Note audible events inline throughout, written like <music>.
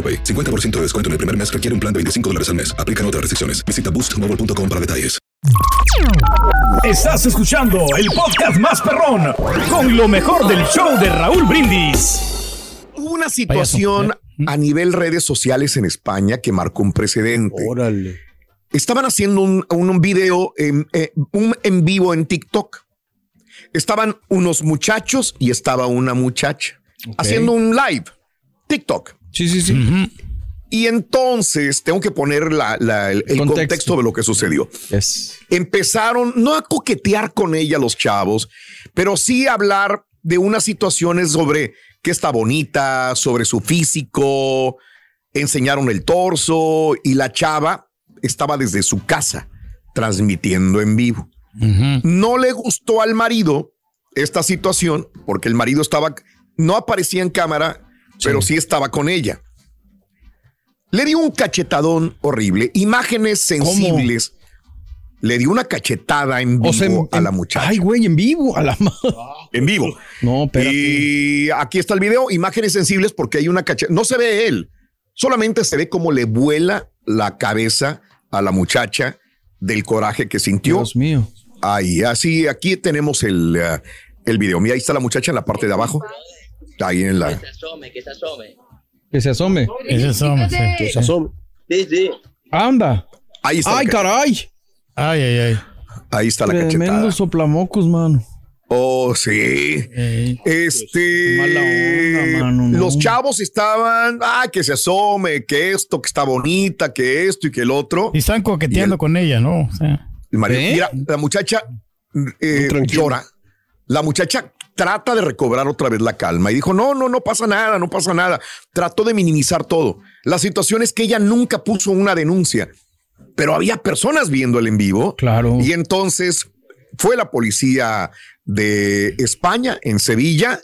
AroPay. 50% de descuento en el primer mes requiere un plan de 25 dólares al mes. Aplican otras restricciones. Visita boostmobile.com para detalles. Estás escuchando el podcast más perrón con lo mejor del show de Raúl Brindis. Hubo una situación a nivel redes sociales en España que marcó un precedente. Órale. Estaban haciendo un, un, un video en, eh, un en vivo en TikTok. Estaban unos muchachos y estaba una muchacha haciendo un live. TikTok. Sí, sí, sí. Y entonces tengo que poner la- la- el, el Contexto. contexto. de lo que sucedió. Es. Empezaron no a coquetear con ella los chavos, pero sí a hablar de unas situaciones sobre que está bonita, sobre su físico, enseñaron el torso y la chava estaba desde su casa transmitiendo en vivo. No le gustó al marido esta situación porque el marido estaba, no aparecía en cámara, pero sí estaba con ella. Le dio un cachetadón horrible, imágenes sensibles. Le dio una cachetada en vivo O sea, en- a la muchacha. Ay, güey, en vivo. A la <laughs> en vivo. No, espérate. Y aquí está el video, imágenes sensibles porque hay una cachetada. No se ve él, solamente se ve cómo le vuela la cabeza a la muchacha del coraje que sintió. Dios mío. Ahí, así, aquí tenemos el, eh, el video. Mira, ahí está la muchacha en la parte de abajo. Ahí en la. asome, que se asome. Que se asome. Es hombre, sí. Que se asome. Sí, sí. Anda. Ahí está. Ay, caray. Ay, ay, ay. Ahí está la Tremendo cachetada. soplamocos, mano. Oh, sí. Este. Mala onda, mano, no. Los chavos estaban. Ah, que se asome, que esto, que está bonita, que esto y que el otro. Y están coqueteando con ella, ¿no? O sea, El marido- ¿Eh? Mira, la muchacha eh, llora. La muchacha trata de recobrar otra vez la calma y dijo, no, no, no pasa nada, no pasa nada. Trató de minimizar todo. La situación es que ella nunca puso una denuncia, pero había personas viendo el en vivo. Claro. Y entonces fue la policía de España en Sevilla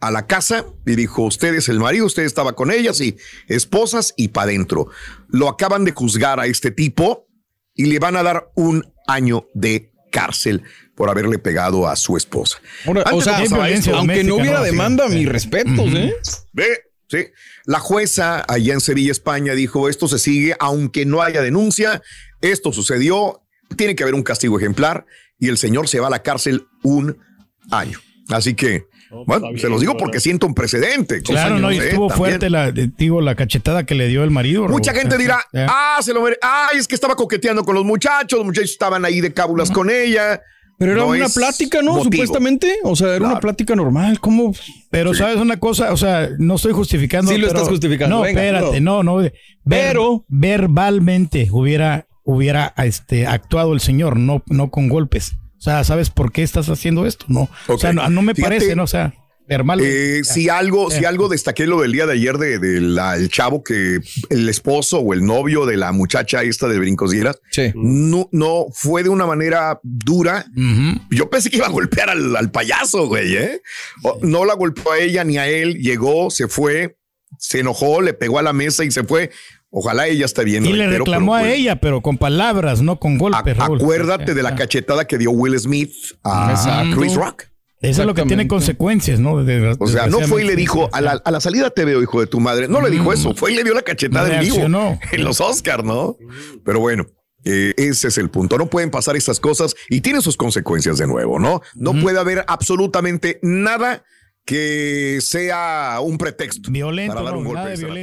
a la casa y dijo, usted es el marido, usted estaba con ellas y esposas y para adentro. Lo acaban de juzgar a este tipo y le van a dar un año de cárcel por haberle pegado a su esposa. Ahora, o sea, esto. aunque no hubiera demanda, mis respetos, ¿eh? Ve, sí. La jueza allá en Sevilla, España, dijo, esto se sigue aunque no haya denuncia, esto sucedió, tiene que haber un castigo ejemplar y el señor se va a la cárcel un año. Así que, bueno, se los digo porque siento un precedente. claro, no, y estuvo también. fuerte la, digo, la cachetada que le dio el marido. Mucha gente dirá, ah, se lo ay, es que estaba coqueteando con los muchachos, los muchachos estaban ahí de cábulas con ella. Pero era No una plática, ¿no? motivo. Supuestamente. O sea, era una plática normal. ¿Cómo? Pero sabes una cosa, o sea, no estoy justificando. Sí lo pero- estás justificando, No, venga, espérate, no, no. Ver- Pero- verbalmente hubiera, hubiera este, actuado el señor, no, no con golpes. O sea, ¿sabes por qué estás haciendo esto? No. O sea, no, no me Fíjate, parece, ¿no? O sea. Eh, si algo, si algo destaqué lo del día de ayer de, de la- el chavo que el esposo o el novio de la muchacha esta de Brincos Dieras, Sí. no, no fue de una manera dura. Yo pensé que iba a golpear al, al payaso, güey, ¿eh? No la golpeó a ella ni a él, llegó, se fue, se enojó, le pegó a la mesa y se fue. Ojalá ella esté bien. Y le reitero, reclamó pero, a pues, ella, pero con palabras, no con golpes. Raúl. acuérdate de la Ya. cachetada que dio Will Smith a Exacto. Chris Rock. Eso es lo que tiene consecuencias, ¿no? De- O sea, no fue y le dijo, a la, a la salida te veo, hijo de tu madre. No le dijo eso, fue y le dio la cachetada en vivo <laughs> en los Oscars, ¿no? Pero bueno, eh, ese es el punto. No pueden pasar estas cosas y tienen sus consecuencias de nuevo, ¿no? No puede haber absolutamente nada que sea un pretexto Violento, para dar un no, golpe.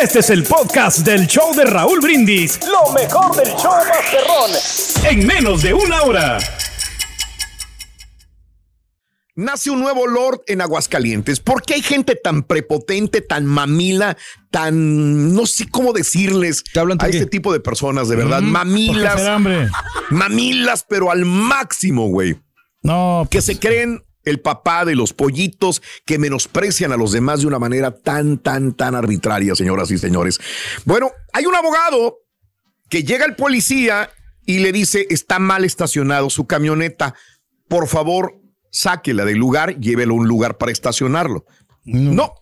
Este es el podcast del show de Raúl Brindis. Lo mejor del show Masterrón. En menos de una hora. Nace un nuevo Lord en Aguascalientes. ¿Por qué hay gente tan prepotente, tan mamila, tan no sé cómo decirles a este tipo de personas, de verdad? Mm, mamilas. Mamilas, pero al máximo, güey. No. Que se creen el papá de los pollitos, que menosprecian a los demás de una manera tan, tan, tan arbitraria, señoras y señores. Bueno, hay un abogado que llega al policía y le dice, está mal estacionado su camioneta. Por favor, sáquela del lugar, llévelo a un lugar para estacionarlo. No,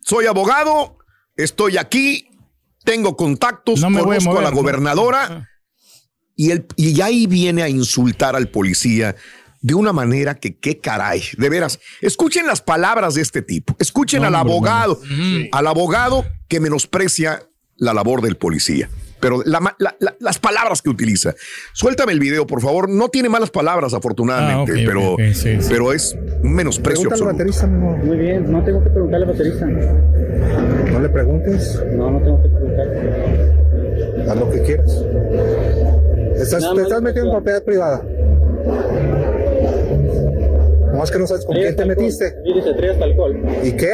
soy abogado, estoy aquí, tengo contactos, No me voy a conozco a, la ¿no? gobernadora y, el, y ahí viene a insultar al policía de una manera que qué caray, de veras. Escuchen las palabras de este tipo, escuchen No, al hombre, abogado, al abogado que menosprecia la labor del policía. Pero la la- la- las palabras que utiliza. Suéltame el video, por favor. No tiene malas palabras, afortunadamente, Ah, pero, ok, ok, sí, sí. pero es un menosprecio baterista, Muy bien, no tengo que preguntarle al baterista. No le preguntes. No, no tengo que preguntar. Haz lo que quieras. Estás, te estás metiendo en propiedad privada. No es que no sabes con quién te metiste. Dice, alcohol. ¿Y qué?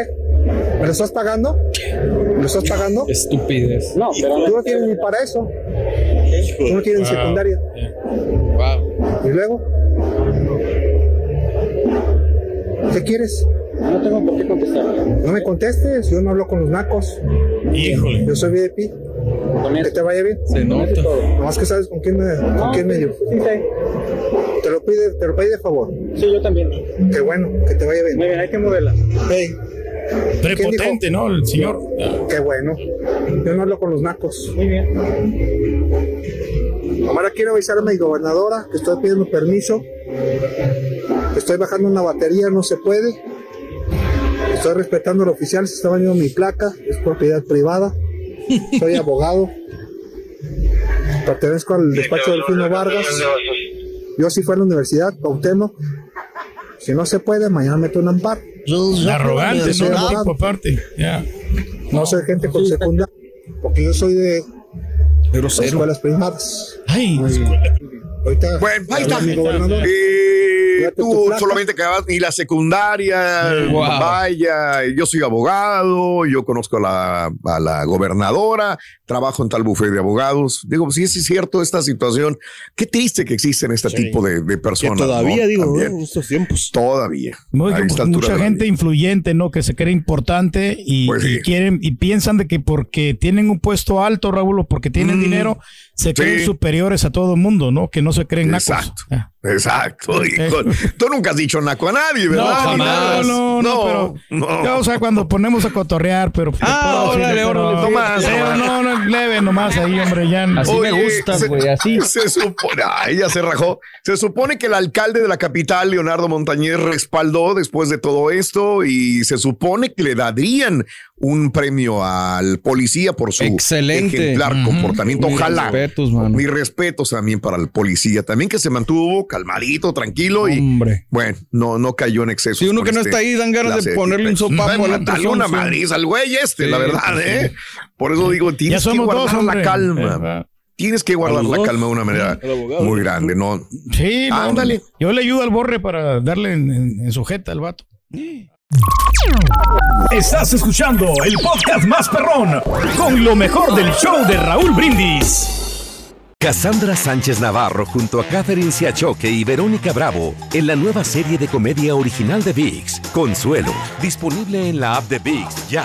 ¿Me lo estás pagando? ¿Me lo estás pagando? Estupidez. No, pero Tú no tienes ni para eso. Tú no tienes Wow. secundaria. ¿Y luego? ¿Qué quieres? No tengo por qué contestar. No me contestes, yo no hablo con los nacos. Híjole. Yo soy VIP. Que te vaya bien. Se nota. Nomás que sabes con quién me, con quién me dio. Sí, sí. Te lo pide, te lo pide de favor. Sí, yo también. Qué bueno, que te vaya bien. Muy bien, hay que moverla. Hey, Prepotente, ¿no? El señor. qué bueno. Yo no hablo con los nacos. Muy bien. Ahora quiero avisar a mi gobernadora que estoy pidiendo permiso. Estoy bajando una batería, no se puede. Estoy respetando al oficial, se está bañando mi placa, es propiedad privada. Soy abogado. Pertenezco al despacho del Fino Vargas. Yo sí fui a la universidad, Cuauhtémoc. Si no se puede, mañana meto un amparo. Arrogante, ¿no? Abogado. tipo aparte. No soy gente con secundaria, porque yo soy de escuelas primadas. Ay, Ahorita, Bueno, ahí está. Eh, tú solamente acabas y la secundaria, Wow. vaya, yo soy abogado, yo conozco a la, a la gobernadora, trabajo en tal bufete de abogados. Digo, si es cierto esta situación, qué triste que existen este tipo de, de Que personas. todavía, ¿no? digo, en estos tiempos. Todavía. Mucha gente influyente, ¿no? Que se cree importante y, Pues sí. y quieren y piensan de que porque tienen un puesto alto, Raúl, o porque tienen Mm, dinero, se creen superiores a todo el mundo, ¿no? Que no se creen nacos. Exacto. Ya. Exacto. hijo. Tú nunca has dicho naco a nadie, No, ¿verdad? Ni jamás. nada. No, no, no, pero no. o sea, cuando ponemos a cotorrear, pero Ah, órale, órale, pero nomás. no, nomás ahí, hombre, ya. Así me gusta, güey, así. <laughs> Se supone, ay, ya se rajó. Se supone que el alcalde de la capital, Leonardo Montañez, respaldó después de todo esto y se supone que le darían un premio al policía por su Excelente. ejemplar comportamiento. Mis Ojalá. respetos, mano. Mis respetos también para el policía. También que se mantuvo calmadito, tranquilo y Hombre. bueno, no, no cayó en exceso. Si uno que no está ahí, dan ganas de ponerle un sopapo a la Dale una madriz al güey este, Sí, la verdad, pues sí. ¿eh? Por eso digo, tienes que somos dos, guardar la hombre. calma. Tienes que guardar ¿A los la calma de una manera muy grande, ¿no? Sí, no, Ándale. Yo le ayudo al borre para darle en, en, en sujeta al vato. Estás escuchando el podcast más perrón con lo mejor del show de Raúl Brindis. Cassandra Sánchez Navarro junto a Catherine Siachoque y Verónica Bravo en la nueva serie de comedia original de VIX, Consuelo, disponible en la app de VIX ya.